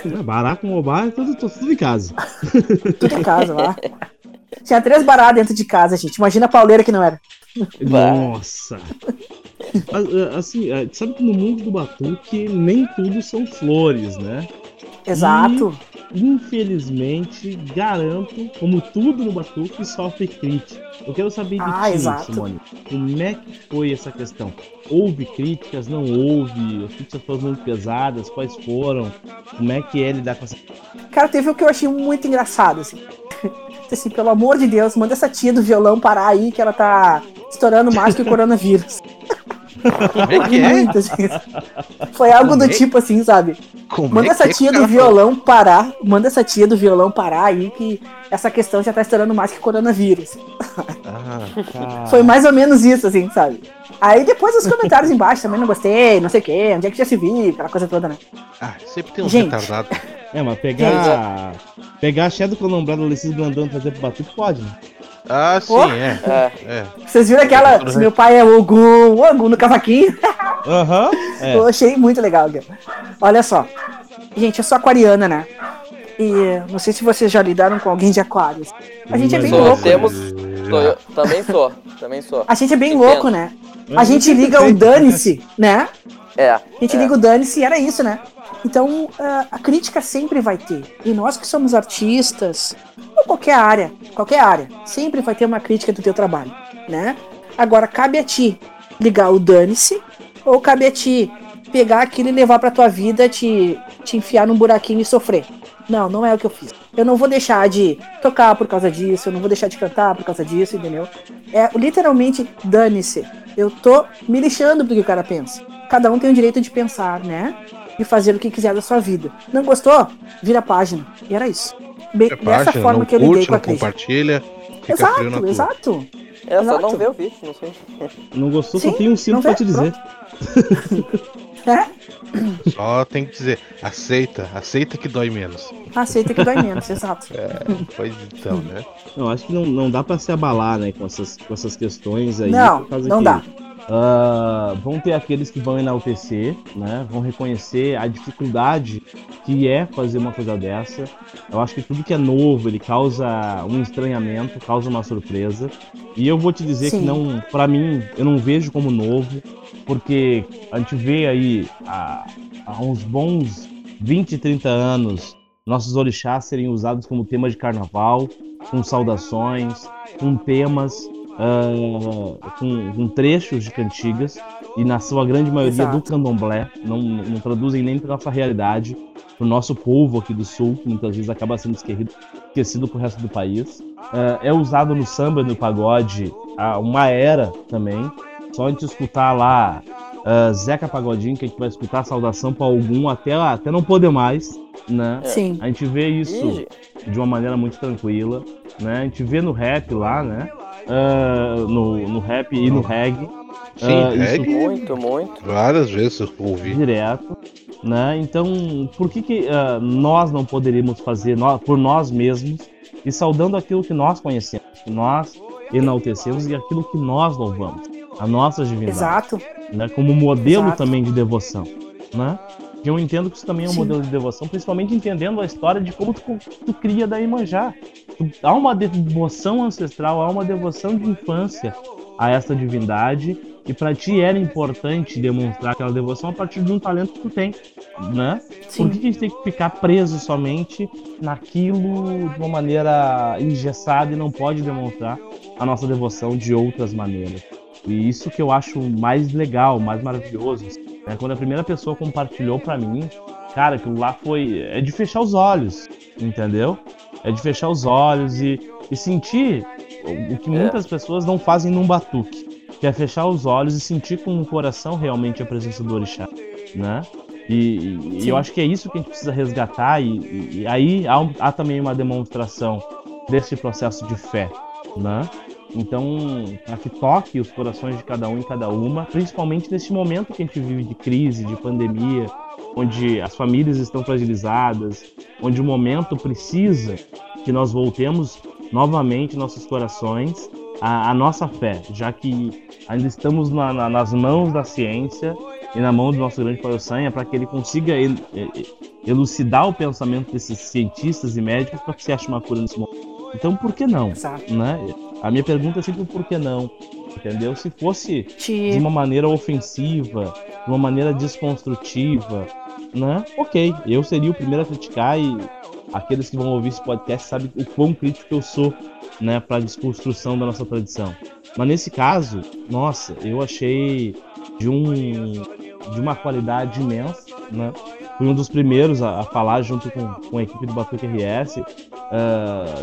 É, Bará com Obá, tudo, tudo em casa. Tudo em casa lá. Tinha três Bará dentro de casa, gente. Imagina a pauleira que não era. Nossa! Assim, é, sabe que no mundo do batuque nem tudo são flores, né? Exato. Infelizmente, garanto, como tudo no batuque, sofre crítica. Eu quero saber de Ah, ti, exato. Simone. Como é que foi essa questão? Houve críticas? Não houve? As críticas foram muito pesadas? Quais foram? Como é que é lidar com essa Cara, teve o que eu achei muito engraçado, assim. Assim, pelo amor de Deus, manda essa tia do violão parar aí que ela tá estourando mais que o coronavírus. Como é que é? Muito, assim. Foi algo do Como é? tipo assim, sabe? Como Manda é essa é tia o do violão parar. Manda essa tia do violão parar aí que essa questão já tá estourando mais que coronavírus. Ah, Foi mais ou menos isso, assim, sabe? Aí depois os comentários embaixo também não gostei, não sei o quê, onde é que já se viu, aquela coisa toda, né? ah, sempre tem um Gente. retardado. É, mas pegar. Pegar a Xé do Colombrado do Alessis Blandão e fazer pro Batuque pode, né? Ah, sim, Oh. é. É, é. Vocês viram aquela. Se meu pai é Ogum, Ogum no cavaquinho? Aham. É. Eu achei muito legal, cara. Olha só. Gente, eu sou aquariana, né? E não sei se vocês já lidaram com alguém de aquários. A gente é bem Só louco. temos. É. Sou eu, também sou, também sou. A gente é bem Entendo. louco, né? A gente liga o dane-se, né? É. A gente liga o dane-se e era isso, né? Então, a crítica sempre vai ter. E nós que somos artistas, ou qualquer área, qualquer área, sempre vai ter uma crítica do teu trabalho, né? Agora, cabe a ti ligar o dane-se, ou cabe a ti pegar aquilo e levar pra tua vida, te, te enfiar num buraquinho e sofrer. Não, não é o que eu fiz. Eu não vou deixar de tocar por causa disso, eu não vou deixar de cantar por causa disso, entendeu? É literalmente dane-se. Eu tô me lixando pro que o cara pensa. Cada um tem o direito de pensar, né? E fazer o que quiser da sua vida. Não gostou? Vira a página. E era isso. Bem, É dessa página, forma não que eu lidei curte, com a crítica. compartilha. Exato, exato. É, só não ver o vídeo, não sei. Não gostou, Sim, só tem um sino pra vê, te dizer. É, Só tem que dizer, aceita, aceita que dói menos. aceita que dói menos, exato. Pois então, né? Eu acho que não, não dá pra se abalar, né, com essas, com essas questões aí. Não, não que, dá. Ah, vão ter aqueles que vão enaltecer, né? Vão reconhecer a dificuldade que é fazer uma coisa dessa. Eu acho que tudo que é novo, ele causa um estranhamento, causa uma surpresa. E eu vou te dizer Sim. que não, para mim, eu não vejo como novo, porque a gente vê aí há, há uns bons 20, 30 anos nossos orixás serem usados como tema de carnaval, com saudações, com temas, ah, com, com trechos de cantigas, e na sua grande maioria Exato. do candomblé, não, não traduzem nem para nossa realidade, para o nosso povo aqui do sul, que muitas vezes acaba sendo esquecido, esquecido pro resto do país. Ah, é usado no samba no pagode há uma era também. Só a gente escutar lá ah, Zeca Pagodinho, que a gente vai escutar a saudação para algum até, até não poder mais, né? Sim. A gente vê isso de uma maneira muito tranquila, né? A gente vê no rap lá, né? Ah, no, no rap e no reggae. Sim, isso- reggae, muito, muito. várias vezes eu ouvi. direto, né? Então, por que, que ah, nós não poderíamos fazer por nós mesmos e saudando aquilo que nós conhecemos, que nós enaltecemos e aquilo que nós louvamos, a nossa divindade, Exato. né? Como modelo Exato. também de devoção, né? Eu entendo que isso também é um Sim. modelo de devoção, principalmente entendendo a história de como tu, tu cria da Imanjá. Há uma devoção ancestral, há uma devoção de infância a essa divindade e para ti era importante demonstrar aquela devoção a partir de um talento que tu tem, né? Sim. Por que a gente tem que ficar preso somente naquilo de uma maneira engessada e não pode demonstrar a nossa devoção de outras maneiras? E isso que eu acho mais legal, mais maravilhoso. né? Quando a primeira pessoa compartilhou pra mim, cara, aquilo lá foi. É de fechar os olhos, entendeu? É de fechar os olhos e, e sentir o que muitas pessoas não fazem num batuque, que é fechar os olhos e sentir com o coração realmente a presença do orixá, né? E, e- eu acho que é isso que a gente precisa resgatar e, e- aí há, há também uma demonstração desse processo de fé, né? Então, para que toque os corações de cada um e cada uma, principalmente nesse momento que a gente vive de crise, de pandemia, onde as famílias estão fragilizadas, onde o momento precisa que nós voltemos novamente nossos corações à, à nossa fé, já que ainda estamos na- na- nas mãos da ciência e na mão do nosso grande Pai Ossanha para que ele consiga el- elucidar o pensamento desses cientistas e médicos para que se ache uma cura nesse momento. Então, por que não? Exato. né? A minha pergunta é sempre por que não, entendeu? Se fosse de Te... uma maneira ofensiva, de uma maneira desconstrutiva, né? Ok, eu seria o primeiro a criticar e aqueles que vão ouvir esse podcast sabem o quão crítico eu sou, né, para a desconstrução da nossa tradição. Mas nesse caso, nossa, eu achei de um de uma qualidade imensa, né? Fui um dos primeiros a, a falar junto com, com a equipe do Batuque RS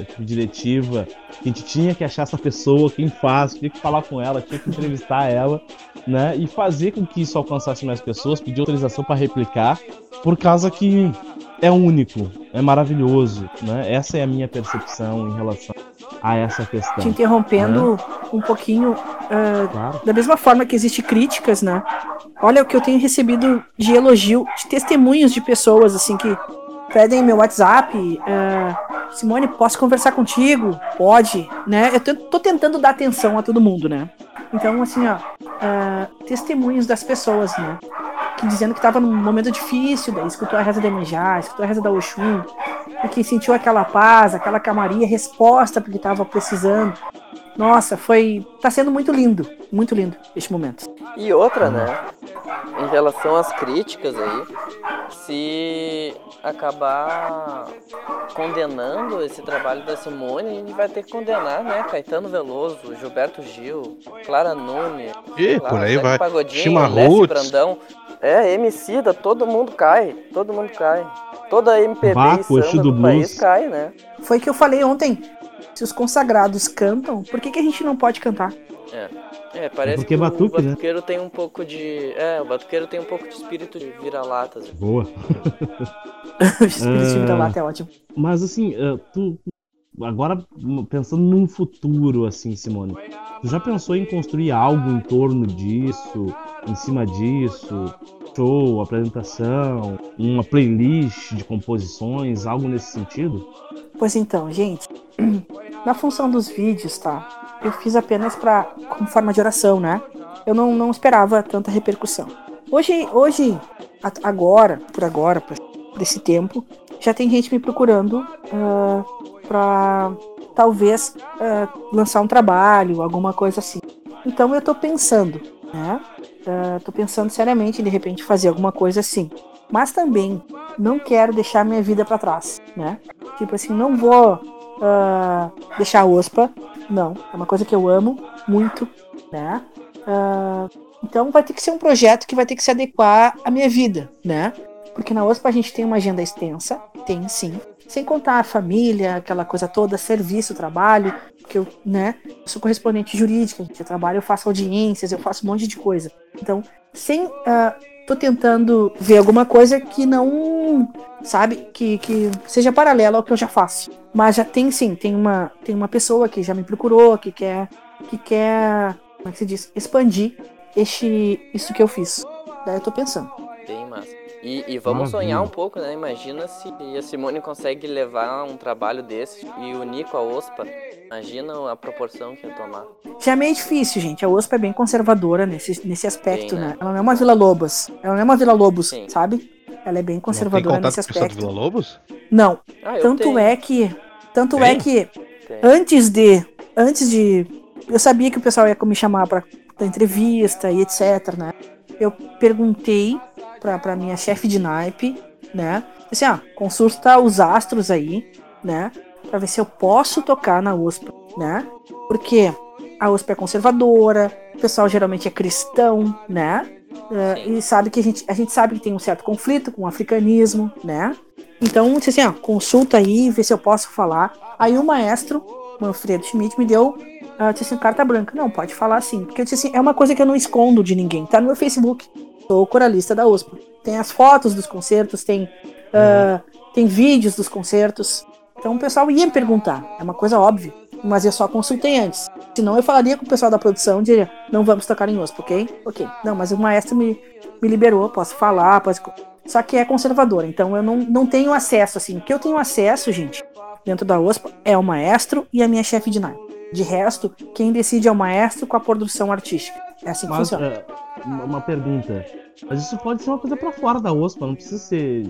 equipe diretiva, que a gente tinha que achar essa pessoa, quem faz, tinha que falar com ela, tinha que entrevistar ela, né? E fazer com que isso alcançasse mais pessoas, pedir autorização para replicar, por causa que é único, é maravilhoso, né? Essa é a minha percepção em relação a essa questão. Te interrompendo um pouquinho, ah, Claro. da mesma forma que existe críticas, né? Olha o que eu tenho recebido de elogio, de testemunhos de pessoas assim que pedem meu WhatsApp, ah, Simone, posso conversar contigo? Pode, né? Eu tô, tentando dar atenção a todo mundo, né? Então, assim, ó, ah, testemunhos das pessoas, né? Que dizendo que tava num momento difícil, daí escutou a reza da Emanjá, escutou a reza da Oxum, e que sentiu aquela paz, aquela calmaria, resposta porque tava precisando. Nossa, foi. Tá sendo muito lindo, muito lindo este momento. E outra, né? Em relação às críticas aí, se acabar condenando esse trabalho da Simone, a gente vai ter que condenar, né? Caetano Veloso, Gilberto Gil, Clara Nunes, E Clara, por aí vai. Pagodinho. Brandão. É, Emicida, todo mundo cai, todo mundo cai. Toda a MPB e samba do do país blues. cai, né? Foi o que eu falei ontem. Se os consagrados cantam, por que, que a gente não pode cantar? É, parece porque que batuque, o né? batuqueiro tem um pouco de... É, o batuqueiro tem um pouco de espírito de vira-latas. Boa. o espírito de Ah. vira-lata é ótimo. Mas assim, eh, tu agora pensando num futuro assim, Simone, tu já pensou em construir algo em torno disso, em cima disso? Show, apresentação, uma playlist de composições, algo nesse sentido? Pois então, gente, na função dos vídeos, tá? Eu fiz apenas para como forma de oração, né? Eu não, não esperava tanta repercussão. Hoje, hoje, agora, por agora, por desse tempo, já tem gente me procurando ah, pra talvez ah, lançar um trabalho, alguma coisa assim. Então eu tô pensando, né? Ah, tô pensando seriamente em de repente fazer alguma coisa assim. Mas também não quero deixar minha vida pra trás, né? Tipo assim, não vou ah, deixar a OSPA, não. É uma coisa que eu amo muito, né? Ah, então vai ter que ser um projeto que vai ter que se adequar à minha vida, né? Porque na OSPA a gente tem uma agenda extensa, tem sim. Sem contar a família, aquela coisa toda, serviço, trabalho, porque eu, né, sou correspondente jurídica, eu trabalho, eu faço audiências, eu faço um monte de coisa. Então, sem. ah, tô tentando ver alguma coisa que não. Sabe? Que, que seja paralela ao que eu já faço. Mas já tem sim, tem uma, tem uma pessoa que já me procurou, que quer. Que quer. Como é que se diz? Expandir este, isso que eu fiz. Daí eu tô pensando. Bem massa. E, e vamos Maravilha. sonhar um pouco, né? Imagina se a Simone consegue levar um trabalho desse e unir com a OSPA. Imagina a proporção que ia tomar. Já é meio difícil, gente. A USP é bem conservadora nesse, nesse aspecto, Bem, né? né? Ela não é uma Vila Lobos. Ela não é uma Vila Lobos, Sim. sabe? Ela é bem Não tem conservadora nesse aspecto. Vila Lobos? Não, Ah, tanto tenho. é que. Tanto Tem? é que Tem. antes de. Antes de. Eu sabia que o pessoal ia me chamar pra, pra entrevista e etc, né? Eu perguntei pra, pra minha chefe de naipe, né? Assim, ah, consulta os astros aí, né? Pra ver se eu posso tocar na USP, né? Porque a USP é conservadora, o pessoal geralmente é cristão, né? Sim. e sabe que a gente, a gente sabe que tem um certo conflito com o africanismo, né? Então, disse assim, ó, consulta aí, vê se eu posso falar. Aí o maestro, Manfredo Schmidt, me deu ah, disse assim, carta branca. Não, pode falar sim. Porque eu disse assim, é uma coisa que eu não escondo de ninguém. Tá no meu Facebook. Sou coralista da USP. Tem as fotos dos concertos, tem, ah, tem vídeos dos concertos. Então o pessoal ia me perguntar. É uma coisa óbvia. Mas eu só consultei antes. Senão eu falaria com o pessoal da produção e diria, não vamos tocar em USP, ok? Ok. Não, mas o maestro me, me liberou, posso falar, posso... Só que é conservador, então eu não, não tenho acesso, assim. O que eu tenho acesso, gente, dentro da OSPA, é o maestro e a minha chefe de naipe. De resto, quem decide é o maestro com a produção artística. É assim que Mas, funciona. eh, uma pergunta. Mas isso pode ser uma coisa pra fora da OSPA, não precisa ser.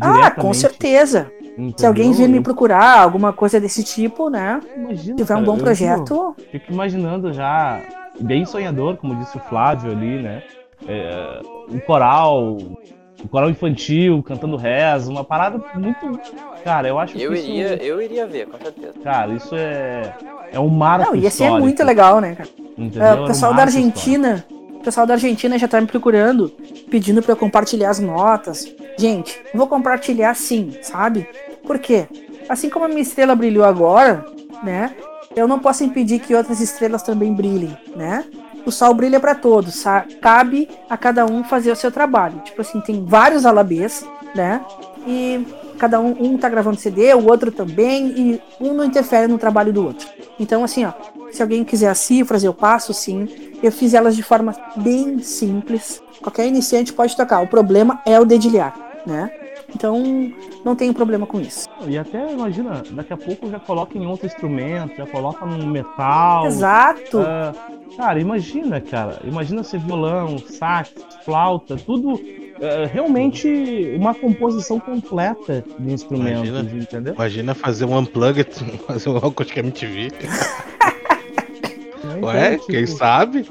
Ah, com certeza. Se entendeu? alguém vir me procurar, alguma coisa desse tipo, né? Imagina, Se tiver um bom projeto, Fico, fico imaginando já, bem sonhador, como disse o Flávio ali, né? É, um coral, um coral infantil cantando reza, uma parada muito. Cara, eu acho Eu que isso. iria, eu iria ver, com certeza. Cara, isso é. É um marco não, ia ser histórico, muito legal, né, cara? Entendeu? É, Era o um pessoal da marco Argentina, o pessoal da Argentina já tá me procurando, pedindo pra eu compartilhar as notas. Gente, vou compartilhar sim, sabe? Por quê? assim como a minha estrela brilhou agora, né? Eu não posso impedir que outras estrelas também brilhem, né? O sol brilha para todos, sa- cabe a cada um fazer o seu trabalho. Tipo assim, tem vários alabês, né? E cada um, um tá gravando CD, o outro também, e um não interfere no trabalho do outro. Então, assim, ó, se alguém quiser as cifras, eu passo sim. Eu fiz elas de forma bem simples. Qualquer iniciante pode tocar. O problema é o dedilhar, né? Então, não tenho problema com isso. E até, imagina, daqui a pouco já coloca em outro instrumento, já coloca num metal. Exato. Ah, cara, imagina, cara. Imagina ser violão, sax, flauta, tudo. Ah, realmente uma composição completa de instrumentos, Imagina. entendeu? Imagina fazer um unplugged, fazer um acústico MTV. Então, Ué, tipo, quem sabe?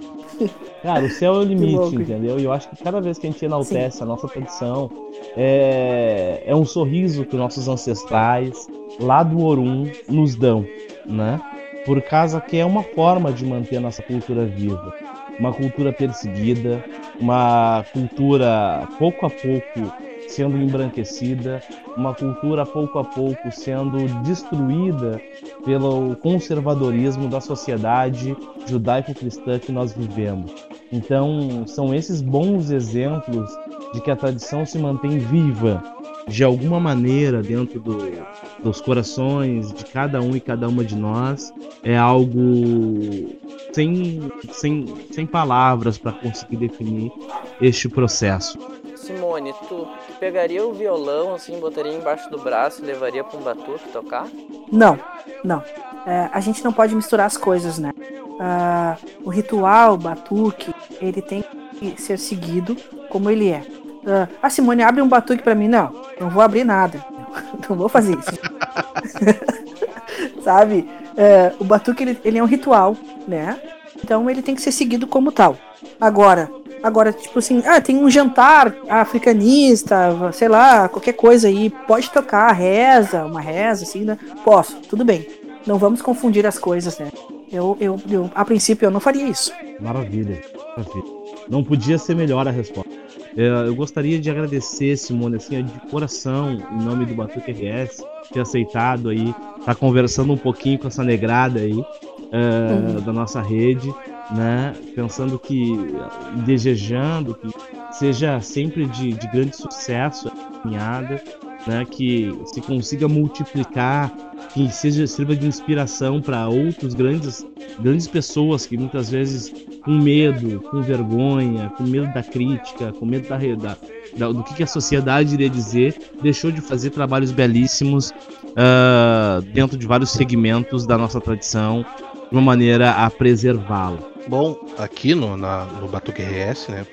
Cara, o céu é o limite, louco. entendeu? E eu acho que cada vez que a gente enaltece a nossa tradição, é, é um sorriso que nossos ancestrais lá do Orum nos dão, né? Por causa que é uma forma de manter a nossa cultura viva. Uma cultura perseguida, uma cultura pouco a pouco sendo embranquecida, uma cultura pouco a pouco sendo destruída pelo conservadorismo da sociedade judaico-cristã que nós vivemos. Então, são esses bons exemplos de que a tradição se mantém viva de alguma maneira dentro do- dos corações de cada um e cada uma de nós. É algo sem, sem, sem palavras para conseguir definir este processo. Simone, tu, tu pegaria o violão, assim, botaria embaixo do braço e levaria pra um batuque tocar? Não, não. É, a gente não pode misturar as coisas, né? Ah, o ritual, o batuque, ele tem que ser seguido como ele é. Ah, ah, Simone, abre um batuque pra mim. Não, não vou abrir nada. Não vou fazer isso. Sabe? É, o batuque, ele, ele é um ritual, né? Então ele tem que ser seguido como tal. Agora, agora, tipo assim, ah, tem um jantar africanista, sei lá, qualquer coisa aí, pode tocar reza, uma reza, assim, né? Posso, tudo bem. Não vamos confundir as coisas, né? Eu, eu, eu, a princípio, eu não faria isso. Maravilha, maravilha. Não podia ser melhor a resposta. É, Eu gostaria de agradecer, Simone, assim, de coração, em nome do Batuque RS, ter aceitado aí, tá conversando um pouquinho com essa negrada aí, é, da nossa rede, né? Pensando que, desejando que seja sempre de, de grande sucesso a caminhada, né? Que se consiga multiplicar, que seja sirva de inspiração para outros grandes, grandes pessoas que muitas vezes com medo, com vergonha, com medo da crítica, com medo da, da- da- do que, a sociedade iria dizer, deixou de fazer trabalhos belíssimos ah, dentro de vários segmentos da nossa tradição, de uma maneira a preservá-la. Bom, aqui no, na, no Batuque RS, né?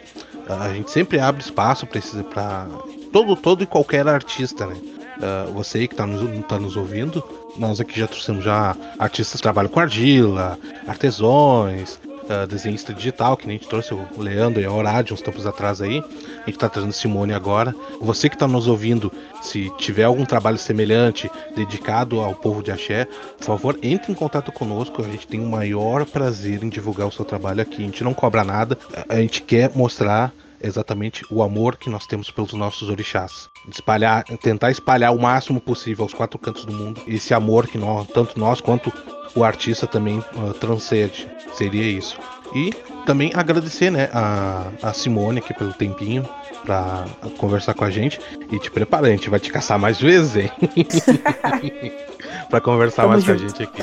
A gente sempre abre espaço para todo, todo e qualquer artista, né? Ah, você que está nos, tá nos ouvindo, nós aqui já trouxemos já artistas que trabalham com argila, artesões, ah, desenhista digital, que nem a gente trouxe o Leandro e a Horádio uns tempos atrás aí. A gente está trazendo Simone agora. Você que está nos ouvindo, se tiver algum trabalho semelhante dedicado ao povo de Axé, por favor, entre em contato conosco. A gente tem o maior prazer em divulgar o seu trabalho aqui. A gente não cobra nada, a gente quer mostrar exatamente o amor que nós temos pelos nossos orixás. Espalhar, tentar espalhar o máximo possível aos quatro cantos do mundo esse amor que nós, tanto nós quanto o artista também ah, transcende. Seria isso. E também agradecer, né, a, a Simone aqui pelo tempinho pra conversar com a gente. E te prepara, a gente vai te caçar mais vezes, hein? pra conversar Tamo mais com a junto. gente aqui.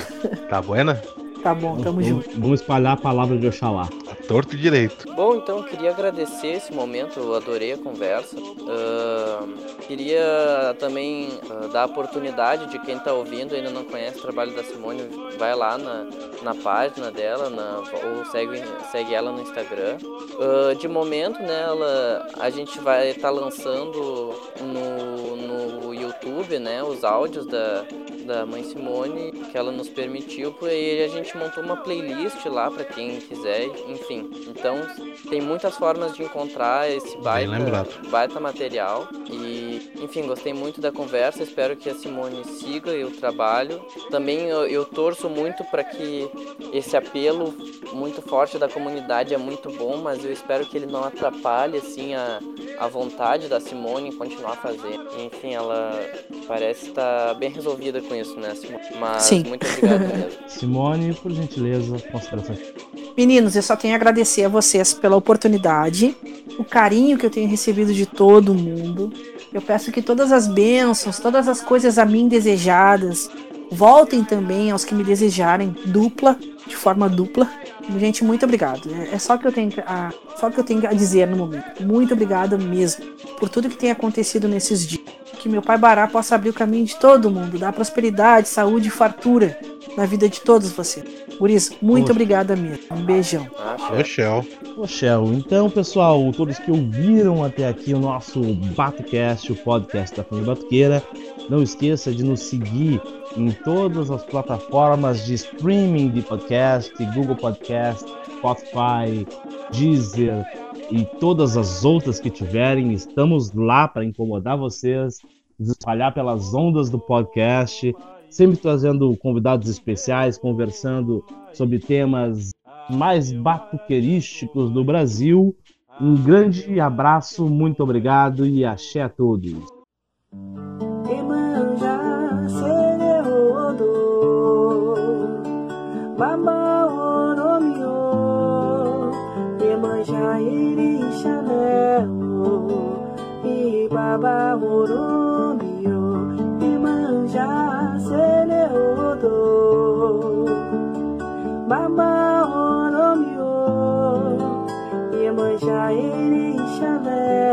Tá buena? Tá bom, tamo vamos, junto. vamos espalhar a palavra de Oxalá. Torto e direito. Bom, então queria agradecer esse momento, eu adorei a conversa. Ahn, queria também ah, dar a oportunidade de quem está ouvindo ainda não conhece o trabalho da Simone, vai lá na, na página dela na- ou segue, segue ela no Instagram. Ah, de momento, né, ela, a gente vai estar lançando no, no YouTube né, os áudios da, da mãe Simone que ela nos permitiu, e a gente montou uma playlist lá para quem quiser, enfim. Enfim. Então tem muitas formas de encontrar esse baita, lembrado. baita material. E, enfim, gostei muito da conversa. Espero que a Simone siga o trabalho. Também eu, eu torço muito para que esse apelo muito forte da comunidade é muito bom, mas eu espero que ele não atrapalhe assim a, a vontade da Simone em continuar fazendo. Enfim, ela parece estar bem resolvida com isso, né, Simone? Mas Sim. muito obrigado mesmo. Simone, por gentileza, considerações. Meninos, eu só tenho a agradecer a vocês pela oportunidade, o carinho que eu tenho recebido de todo mundo. Eu peço que todas as bênçãos, todas as coisas a mim desejadas, voltem também aos que me desejarem dupla, de forma dupla. Gente, muito obrigado. É- É só que eu tenho a, só que eu tenho a dizer no momento. Muito obrigado mesmo por tudo que tem acontecido nesses dias. Que meu pai Bará possa abrir o caminho de todo mundo, dar prosperidade, saúde e fartura na vida de todos vocês. Por isso, muito Poxa. obrigada mesmo. Um beijão. Ô, Shell, então, pessoal, todos que ouviram até aqui o nosso BatoCast, o podcast da família Batuqueira, não esqueça de nos seguir em todas as plataformas de streaming de podcast, Google Podcast, Spotify, Deezer e todas as outras que tiverem. Estamos lá para incomodar vocês, nos espalhar pelas ondas do podcast, sempre trazendo convidados especiais, conversando sobre temas mais batuquerísticos do Brasil. Um grande abraço, muito obrigado e axé a todos. Baba Emanja Irixanelo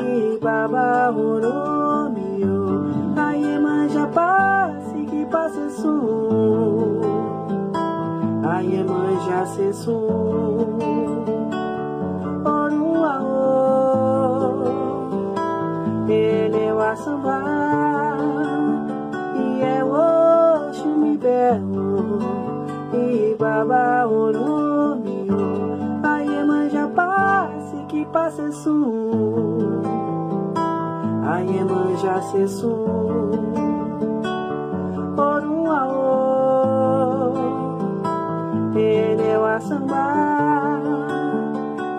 e Baba Oromio. A Iemanjá passe que passe sum A Iemanjá se sum Orum aô Ele é o assambá E é o Oxum belo E Baba sum a Iemanjá se sum Orum aô Ele é o Assambá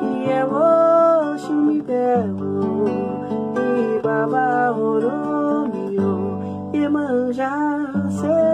E é o Oxum belo E Baba Oromio Iemanjá se